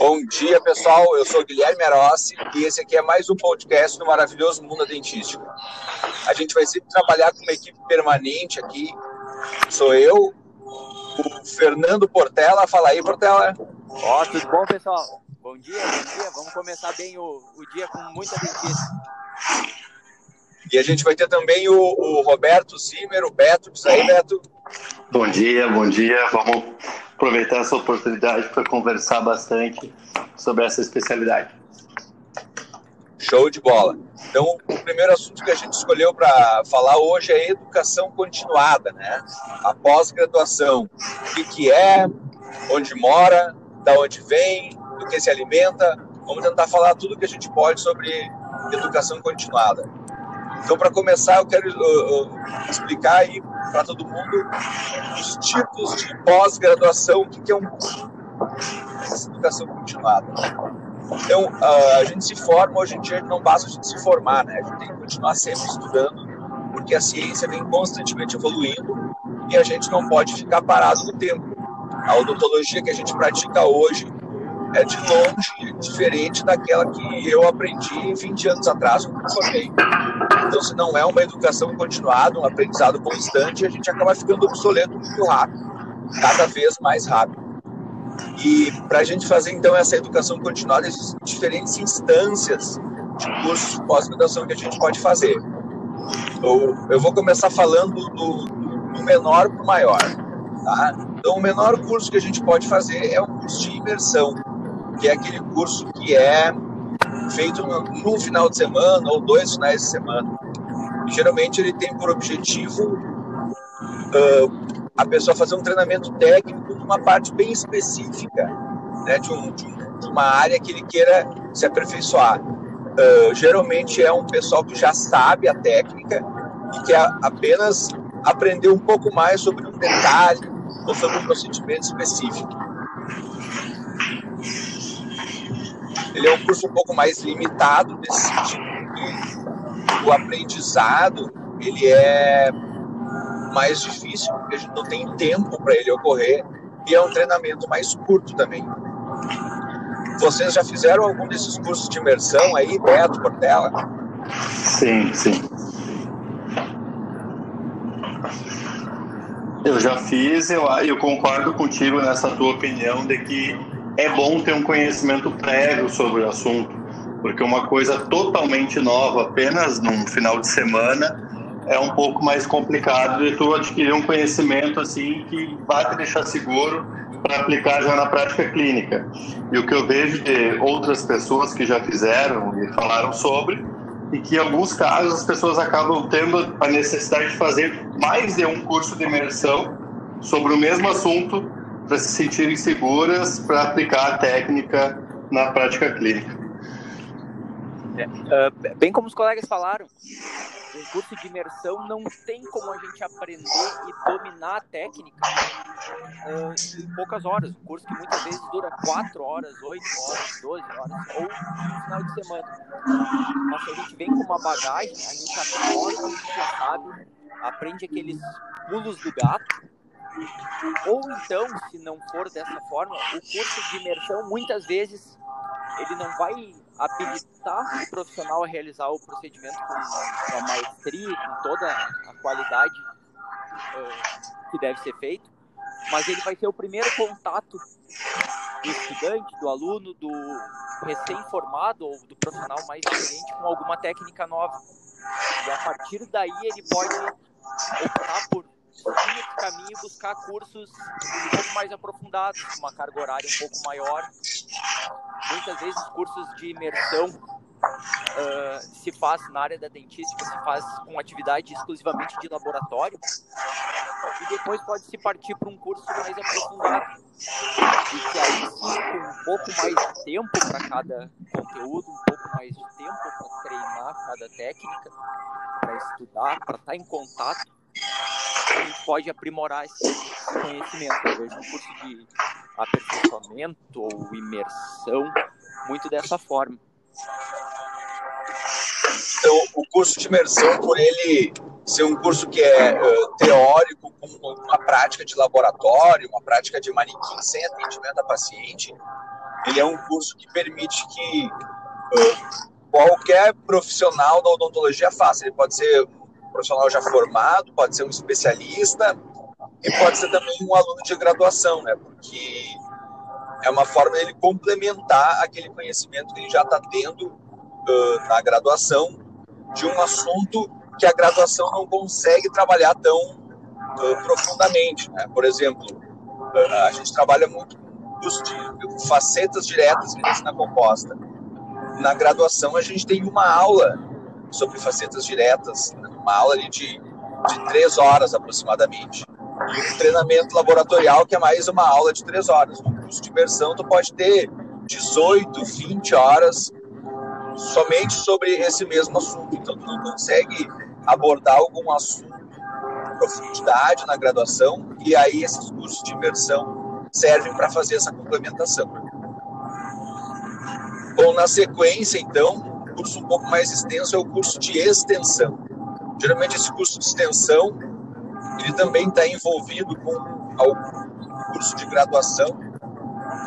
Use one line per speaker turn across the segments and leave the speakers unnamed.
Bom dia, pessoal. Eu sou Guilherme Arossi e esse aqui é mais um podcast do maravilhoso mundo dentístico. A gente vai sempre trabalhar com uma equipe permanente aqui. Sou eu, o Fernando Portela. Fala aí, Portela.
Ó, oh, tudo bom, pessoal? Bom dia, bom dia. Vamos começar bem o, o dia com muita dentista.
E a gente vai ter também o, o Roberto Zimmer, o Beto. Diz aí, Beto.
Bom dia, bom dia. Vamos aproveitar essa oportunidade para conversar bastante sobre essa especialidade.
Show de bola. Então, o primeiro assunto que a gente escolheu para falar hoje é educação continuada, né? A pós-graduação. O que, que é, onde mora, da onde vem, do que se alimenta. Vamos tentar falar tudo que a gente pode sobre educação continuada. Então, para começar, eu quero uh, uh, explicar aí para todo mundo os tipos de pós-graduação, o que, é um educação continuada. Então, a gente se forma, hoje em dia não basta a gente se formar, né? A gente tem que continuar sempre estudando, porque a ciência vem constantemente evoluindo e a gente não pode ficar parado no tempo. A odontologia que a gente pratica hoje é de longe diferente daquela que eu aprendi 20 anos atrás quando me formei. Então, se não é uma educação continuada, um aprendizado constante, a gente acaba ficando obsoleto muito rápido, cada vez mais rápido. E para a gente fazer então essa educação continuada, existem diferentes instâncias de cursos de pós-graduação que a gente pode fazer. Eu, eu vou começar falando do, do menor para o maior. Tá? Então, o menor curso que a gente pode fazer é o curso de imersão, que é aquele curso que é feito num final de semana ou dois finais de semana. Geralmente ele tem por objetivo uh, a pessoa fazer um treinamento técnico numa parte bem específica, né, de, um, de, de uma área que ele queira se aperfeiçoar. Uh, geralmente é um pessoal que já sabe a técnica e quer apenas aprender um pouco mais sobre um detalhe ou sobre um procedimento específico. Ele é um curso um pouco mais limitado nesse sentido, o aprendizado ele é mais difícil, porque a gente não tem tempo para ele ocorrer, e é um treinamento mais curto também. Vocês já fizeram algum desses cursos de imersão aí, Beto, Portela?
Sim, sim. Eu já fiz, eu, eu concordo contigo nessa tua opinião de que é bom ter um conhecimento prévio sobre o assunto, porque uma coisa totalmente nova, apenas num final de semana, é um pouco mais complicado de tu adquirir um conhecimento assim que vai te deixar seguro para aplicar já na prática clínica. E o que eu vejo de outras pessoas que já fizeram e falaram sobre, e que em alguns casos as pessoas acabam tendo a necessidade de fazer mais de um curso de imersão sobre o mesmo assunto para se sentirem seguras para aplicar a técnica na prática clínica.
É, uh, bem como os colegas falaram, um curso de imersão não tem como a gente aprender e dominar a técnica uh, em poucas horas. Um curso que muitas vezes dura 4 horas, 8 horas, 12 horas, ou final de semana. Mas se a gente vem com uma bagagem, a gente aprende, a gente já sabe, aprende aqueles pulos do gato ou então, se não for dessa forma, o curso de imersão muitas vezes ele não vai habilitar o profissional a realizar o procedimento com a maestria, com toda a qualidade uh, que deve ser feito, mas ele vai ser o primeiro contato do estudante, do aluno, do recém-formado ou do profissional mais experiente com alguma técnica nova. E a partir daí ele pode optar por seguir esse caminho e buscar cursos um pouco mais aprofundados, com uma carga horária um pouco maior. Muitas vezes cursos de imersão uh, se faz na área da dentística, se faz com atividade exclusivamente de laboratório, e depois pode se partir para um curso mais aprofundado. E que aí sim, com um pouco mais de tempo para cada conteúdo, um pouco mais de tempo para treinar cada técnica, para estudar, para estar em contato a gente pode aprimorar esse conhecimento. Eu vejo um curso de aperfeiçoamento ou imersão muito dessa forma.
Então, o curso de imersão, por ele ser um curso que é uh, teórico, com uma prática de laboratório, uma prática de manequim sem atendimento a paciente, ele é um curso que permite que uh, qualquer profissional da odontologia faça. Ele pode ser profissional já formado, pode ser um especialista e pode ser também um aluno de graduação, né? Porque é uma forma dele complementar aquele conhecimento que ele já está tendo uh, na graduação de um assunto que a graduação não consegue trabalhar tão uh, profundamente. Né? Por exemplo, uh, a gente trabalha muito curso de facetas diretas de medicina composta. Na graduação, a gente tem uma aula sobre facetas diretas, uma aula ali de, de três horas aproximadamente. E um treinamento laboratorial que é mais uma aula de três horas. No curso de imersão, tu pode ter 18, 20 horas somente sobre esse mesmo assunto. Então, tu não consegue abordar algum assunto em profundidade na graduação, e aí esses cursos de imersão servem para fazer essa complementação. Bom, na sequência, então, o curso um pouco mais extenso é o curso de extensão. Geralmente, esse curso de extensão ele também está envolvido com algum curso de graduação,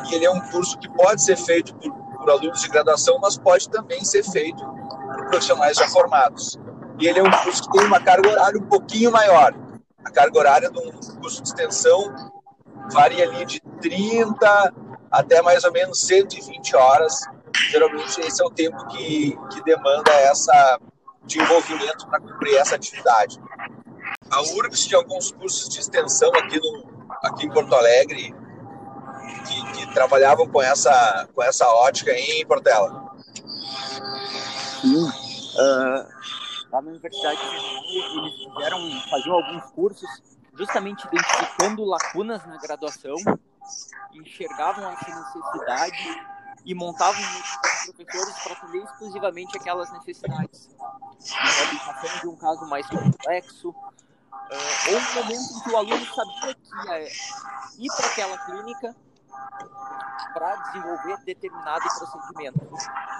e ele é um curso que pode ser feito por, por alunos de graduação, mas pode também ser feito por profissionais já formados. E ele é um curso que tem uma carga horária um pouquinho maior. A carga horária de um curso de extensão varia ali de 30 até mais ou menos 120 horas. Geralmente esse é o tempo que, que demanda essa de envolvimento para cumprir essa atividade. A URGS tinha alguns cursos de extensão aqui, no, aqui em Porto Alegre que, que trabalhavam com essa, com essa ótica em Portela.
Sim. Uh, lá na Universidade eles fizeram, faziam alguns cursos justamente identificando lacunas na graduação, enxergavam essa necessidade e montavam professores para atender exclusivamente aquelas necessidades. De reabilitação de um caso mais complexo, uh, ou um momento em que o aluno sabia que ia ir para aquela clínica para desenvolver determinado procedimento.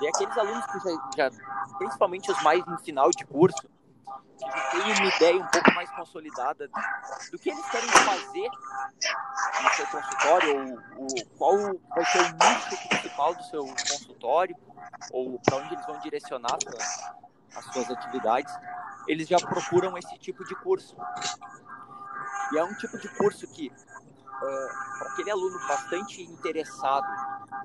E aqueles alunos que já, já, principalmente os mais no final de curso, que têm uma ideia um pouco mais consolidada do que eles querem fazer no seu consultório, ou, ou qual vai ser o nicho do seu consultório, ou para onde eles vão direcionar as suas atividades, eles já procuram esse tipo de curso. E é um tipo de curso que uh, para aquele aluno bastante interessado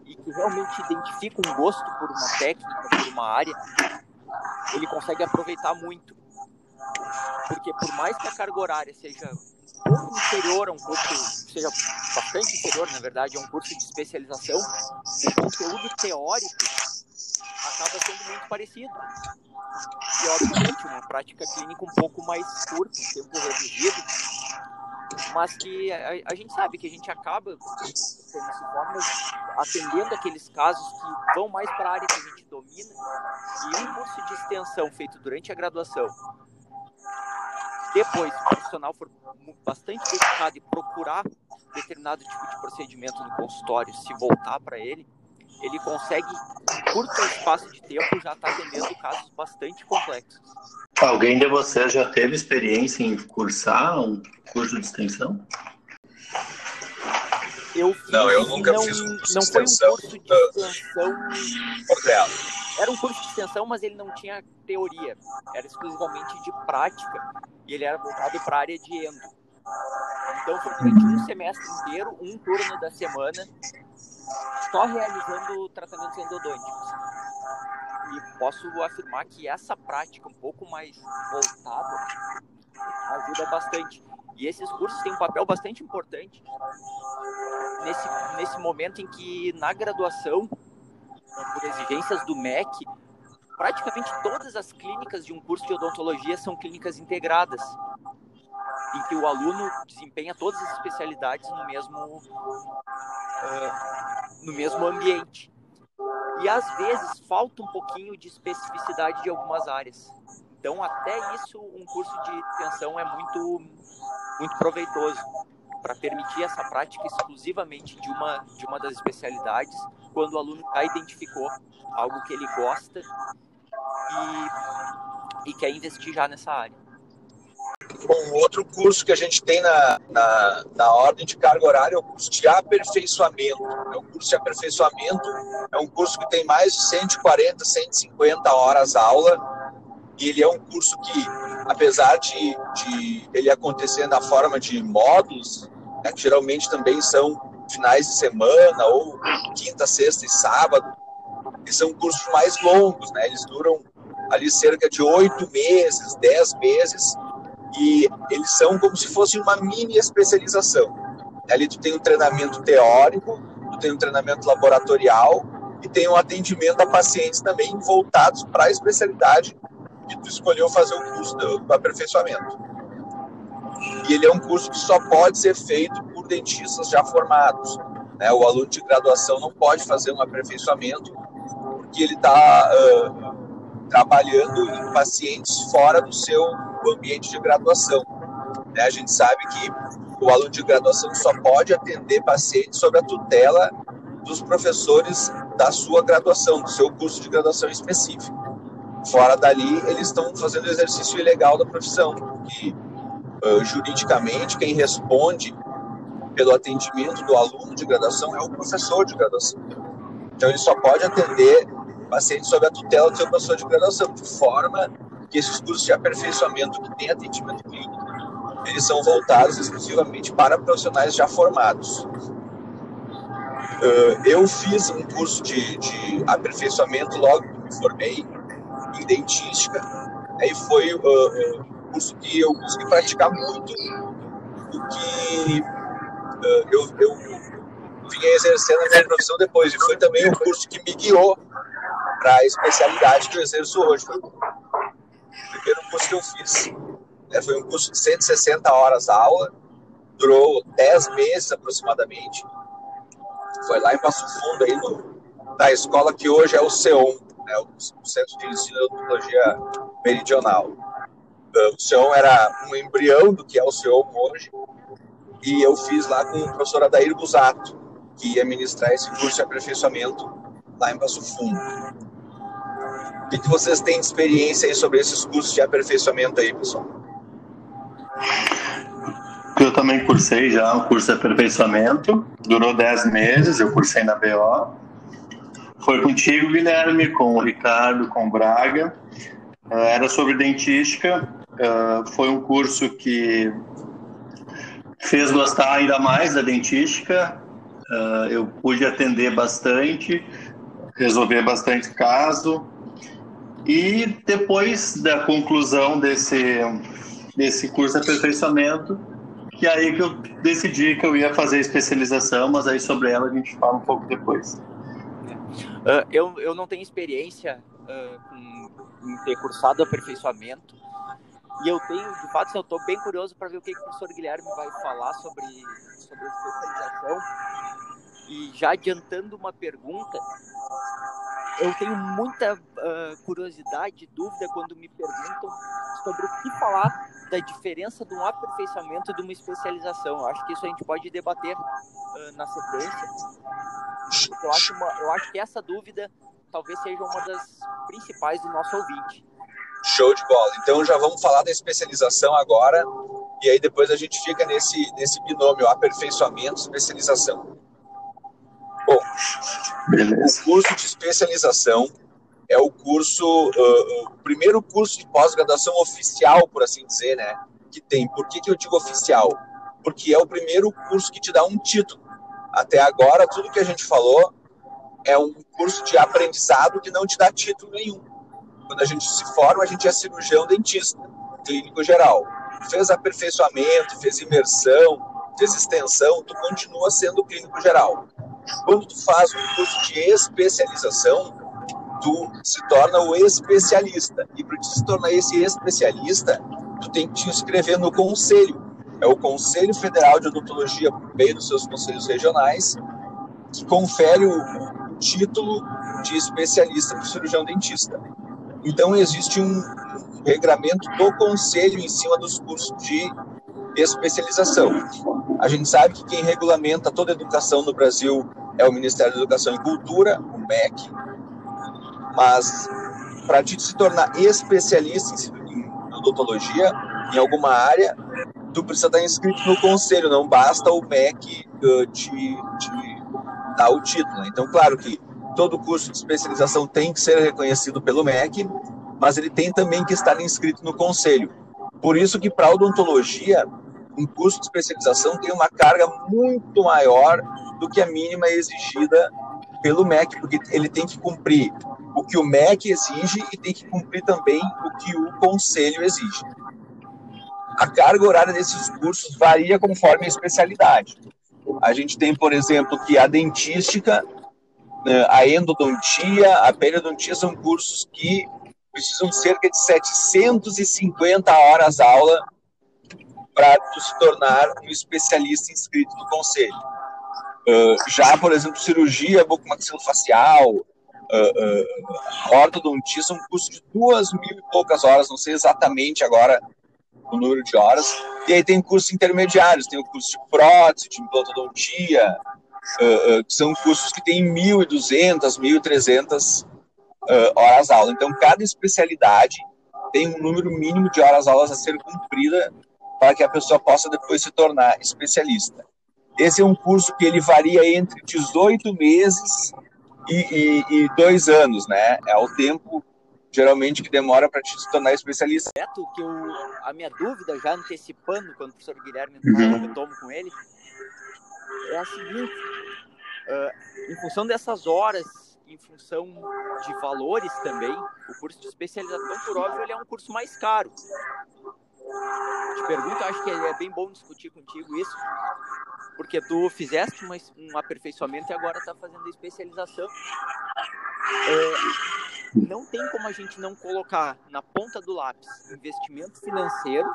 e que realmente identifica um gosto por uma técnica, por uma área, ele consegue aproveitar muito. Porque por mais que a carga horária seja um pouco inferior a um curso, seja bastante inferior, na verdade, a um curso de especialização, o conteúdo teórico acaba sendo muito parecido. E, obviamente, uma prática clínica um pouco mais curta, um tempo reduzido, mas que a, a, gente sabe que a gente acaba, de formas, atendendo aqueles casos que vão mais para a área que a gente domina, e um curso de extensão feito durante a graduação, depois o profissional for bastante dedicado e procurar determinado tipo de procedimento no consultório, se voltar para ele, ele consegue, em curto espaço de tempo, já estar tá atendendo casos bastante complexos.
Alguém de vocês já teve experiência em cursar um curso de extensão?
Eu fiz,
não, eu nunca não, fiz um curso
não
de extensão.
Não foi um curso de extensão. Era um curso de extensão, mas ele não tinha teoria. Era exclusivamente de prática. E ele era voltado para a área de endo. Então foi durante um semestre inteiro, um turno da semana, só realizando tratamentos endodônticos. E posso afirmar que essa prática um pouco mais voltada ajuda bastante. E esses cursos têm um papel bastante importante nesse, nesse momento em que, na graduação, por exigências do MEC, praticamente todas as clínicas de um curso de odontologia são clínicas integradas, em que o aluno desempenha todas as especialidades no mesmo, uh, no mesmo ambiente. E às vezes falta um pouquinho de especificidade de algumas áreas. Então, até isso, um curso de extensão é muito, muito proveitoso para permitir essa prática exclusivamente de uma, de uma das especialidades, quando o aluno já identificou algo que ele gosta e, e quer investir já nessa área.
Um outro curso que a gente tem na, na, na, ordem de carga horária é o curso de aperfeiçoamento. É um curso de aperfeiçoamento, é um curso que tem mais de 140, 150 horas aula, e ele é um curso que, apesar de, de ele acontecer na forma de módulos, né, que geralmente também são finais de semana, ou quinta, sexta e sábado, e são cursos mais longos, né? eles duram ali cerca de oito meses, dez meses, e eles são como se fosse uma mini especialização. Ali tu tem um treinamento teórico, tu tem um treinamento laboratorial e tem um atendimento a pacientes também voltados para a especialidade que tu escolheu fazer o curso do, aperfeiçoamento. E ele é um curso que só pode ser feito por dentistas já formados. Né? O aluno de graduação não pode fazer um aperfeiçoamento porque ele está uh, trabalhando em pacientes fora do seu ambiente de graduação. Né? A gente sabe que o aluno de graduação só pode atender pacientes sob a tutela dos professores da sua graduação, do seu curso de graduação específico. Fora dali, eles estão fazendo exercício ilegal da profissão, que uh, juridicamente quem responde pelo atendimento do aluno de graduação é o professor de graduação. Então ele só pode atender pacientes sob a tutela do seu professor de graduação, de forma que esses cursos de aperfeiçoamento que tem atendimento clínico, eles são voltados exclusivamente para profissionais já formados. Uh, eu fiz um curso de, de, aperfeiçoamento logo que me formei em dentística, aí foi uh, um que eu consegui praticar muito do que uh, eu, eu vinha exercendo a minha profissão depois, e foi também um curso que me guiou para a especialidade que eu exerço hoje. Foi primeiro curso que eu fiz. É, foi um curso de 160 horas aula, durou 10 meses aproximadamente. Foi lá em Passo Fundo, aí no, na escola que hoje é o CEOM, né, o Centro de Ensino de Odontologia Meridional. O CEOM era um embrião do que é o CEOM hoje, e eu fiz lá com o professor Adair Busato, que ia ministrar esse curso de aperfeiçoamento lá em Passo Fundo. O que, que vocês têm de experiência aí sobre esses cursos de aperfeiçoamento aí, pessoal?
Eu também cursei já um curso de aperfeiçoamento, durou 10 meses, eu cursei na BO. Foi contigo, Guilherme, com o Ricardo, com o Braga. Eh, era sobre dentística, eh, foi um curso que fez gostar ainda mais da dentística. Eh, eu pude atender bastante, resolver bastante caso, e depois da conclusão desse, desse curso de aperfeiçoamento, que é aí que eu decidi que eu ia fazer especialização, mas aí sobre ela a gente fala um pouco depois.
Uh, eu, eu não tenho experiência uh, em ter cursado aperfeiçoamento, e eu tenho, de fato, eu estou bem curioso para ver o que, que o professor Guilherme vai falar sobre, sobre especialização. E já adiantando uma pergunta, eu tenho muita uh, curiosidade e dúvida quando me perguntam sobre o que falar da diferença de um aperfeiçoamento e de uma especialização. Eu acho que isso a gente pode debater uh, na sequência. Eu acho, uma, eu acho que essa dúvida talvez seja uma das principais do nosso ouvinte.
Show de bola. Então já vamos falar da especialização agora e aí depois a gente fica nesse, nesse binômio aperfeiçoamento especialização. Bom, Beleza. o curso de especialização é o curso, uh, o primeiro curso de pós-graduação oficial, por assim dizer, né? Que tem. Por que, que eu digo oficial? Porque é o primeiro curso que te dá um título. Até agora, tudo que a gente falou é um curso de aprendizado que não te dá título nenhum. Quando a gente se forma, a gente é cirurgião dentista, clínico geral. Fez aperfeiçoamento, fez imersão, fez extensão, tu continua sendo clínico geral. Quando tu faz um curso de especialização, tu se torna o especialista. E para se tornar esse especialista, tu tem que te inscrever no conselho. É o Conselho Federal de Odontologia, por meio dos seus conselhos regionais, que confere o título de especialista para o cirurgião dentista. Então, existe um regramento do conselho em cima dos cursos de especialização. A gente sabe que quem regulamenta toda a educação no Brasil é o Ministério da Educação e Cultura, o MEC, mas para te se tornar especialista em odontologia, em alguma área, tu precisa estar inscrito no conselho, não basta o MEC te, te dar o título. Então, claro que todo curso de especialização tem que ser reconhecido pelo MEC, mas ele tem também que estar inscrito no conselho. Por isso que para odontologia, um curso de especialização tem uma carga muito maior do que a mínima exigida pelo MEC, porque ele tem que cumprir o que o MEC exige e tem que cumprir também o que o conselho exige. A carga horária desses cursos varia conforme a especialidade. A gente tem, por exemplo, que a dentística, a endodontia, a periodontia são cursos que precisam cerca de 750 horas aula para se tornar um especialista inscrito no conselho. Uh, já, por exemplo, cirurgia bucomaxilofacial, uh, uh, ortodontia são um curso de duas mil e poucas horas, não sei exatamente agora o número de horas. E aí tem cursos intermediários, tem o curso de prótese, de implantodontia, uh, uh, que são cursos que têm 1.200, 1.300 uh, horas aula. Então, cada especialidade tem um número mínimo de horas aulas a ser cumprida para que a pessoa possa depois se tornar especialista. Esse é um curso que ele varia entre 18 meses e, e, e dois anos, né? É o tempo geralmente que demora para te se tornar especialista.
Certo, que eu, a minha dúvida, já antecipando, quando o professor Guilherme uhum. eu tomo com ele, é a seguinte: uh, em função dessas horas, em função de valores também, o curso de especialização, por óbvio, ele é um curso mais caro. Te pergunto, acho que é bem bom discutir contigo isso, porque tu fizeste uma, um aperfeiçoamento e agora está fazendo especialização. É, não tem como a gente não colocar na ponta do lápis investimento financeiro,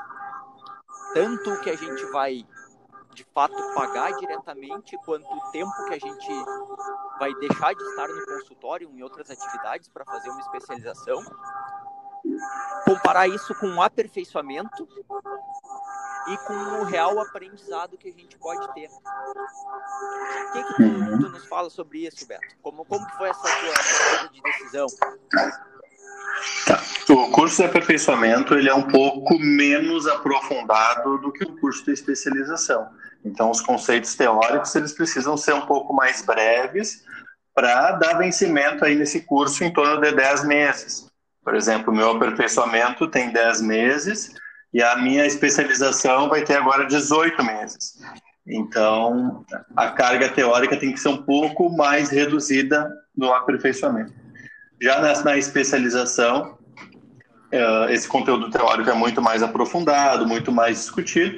tanto o que a gente vai de fato pagar diretamente, quanto o tempo que a gente vai deixar de estar no consultório em outras atividades para fazer uma especialização. Comparar isso com um aperfeiçoamento e com o real aprendizado que a gente pode ter. O que, que tu, uhum. tu, nos fala sobre isso, Beto? Como, como que foi essa tua de decisão?
Tá. O curso de aperfeiçoamento ele é um pouco menos aprofundado do que o curso de especialização. Então, os conceitos teóricos eles precisam ser um pouco mais breves para dar vencimento aí nesse curso em torno de 10 meses. Por exemplo, o meu aperfeiçoamento tem 10 meses e a minha especialização vai ter agora 18 meses. Então, a carga teórica tem que ser um pouco mais reduzida no aperfeiçoamento. Já na, na especialização, uh, esse conteúdo teórico é muito mais aprofundado, muito mais discutido,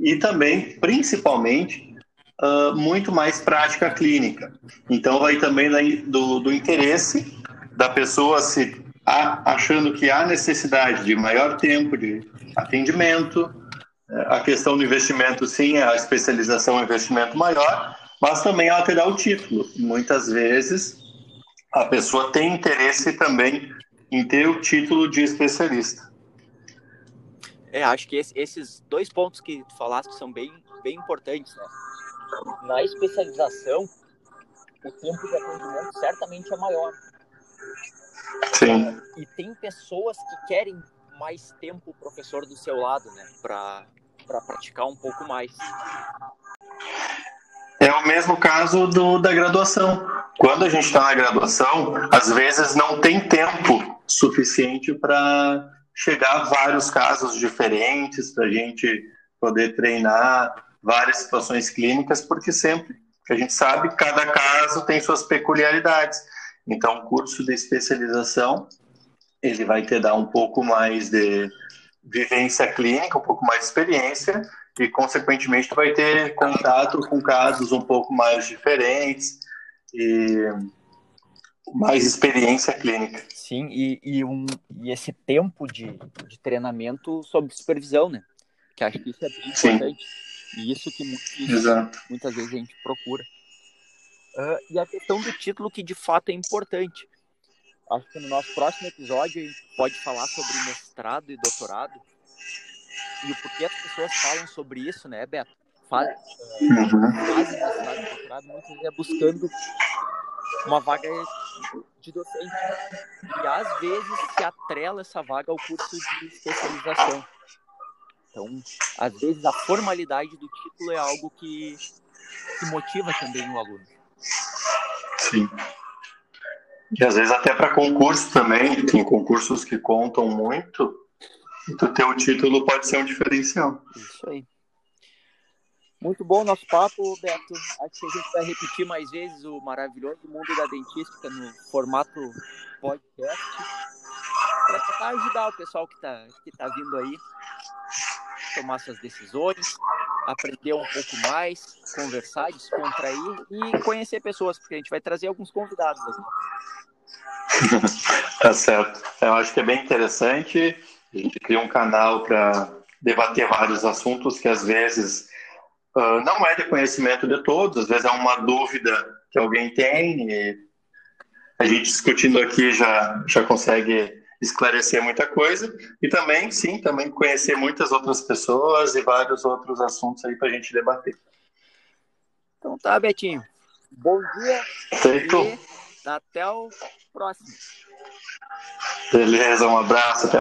e também, principalmente, uh, muito mais prática clínica. Então, vai também do, do interesse da pessoa se achando que há necessidade de maior tempo de atendimento, é, a questão do investimento, sim, a especialização é um investimento maior, mas também ela terá o título. Muitas vezes a pessoa tem interesse também em ter o título de especialista.
É, acho que esses dois pontos que tu falaste são bem, bem importantes. Né? Na especialização, o tempo de atendimento certamente é maior.
Sim.
E tem pessoas que querem mais tempo o professor do seu lado, né? Para praticar um pouco mais.
É o mesmo caso do, da graduação. Quando a gente está na graduação, às vezes não tem tempo suficiente para chegar vários casos diferentes, para a gente poder treinar várias situações clínicas, porque sempre que a gente sabe, cada caso tem suas peculiaridades. Então, o curso de especialização ele vai te dar um pouco mais de vivência clínica, um pouco mais de experiência e, consequentemente, tu vai ter contato com casos um pouco mais diferentes e mais experiência clínica.
Sim, e, e, um, e esse tempo de, de treinamento sob supervisão, né? Que acho que isso é bem Sim. importante. E isso que muitos, muitas vezes a gente procura. Uh, e a questão do título, que de fato é importante. Acho que no nosso próximo episódio a gente pode falar sobre mestrado e doutorado e o porquê as pessoas falam sobre isso, né, Beto? Faz, uhum. fazem mestrado e doutorado muitas vezes é buscando uma vaga de docente. E às vezes se atrela essa vaga ao curso de especialização. Então, às vezes, a formalidade do título é algo que, que motiva também o aluno.
Sim. E às vezes até para concurso também, tem concursos que contam muito, e tu ter o título pode ser um diferencial.
Isso aí. Muito bom nosso papo, Beto. Acho que a gente vai repetir mais vezes o maravilhoso mundo da dentística no formato podcast para tentar ajudar o pessoal que está que tá vindo aí tomar suas decisões, aprender um pouco mais, conversar, descontrair e conhecer pessoas, porque a gente vai trazer alguns convidados aqui.
tá certo. Eu acho que é bem interessante. A gente cria um canal para debater vários assuntos que às vezes uh, não é de conhecimento de todos, às vezes é uma dúvida que alguém tem e a gente discutindo aqui já, já consegue esclarecer muita coisa e também, sim, também conhecer muitas outras pessoas e vários outros assuntos aí para a gente debater.
Então tá, Betinho. Bom dia.
Feito.
Até o próximo.
Beleza, um abraço. Até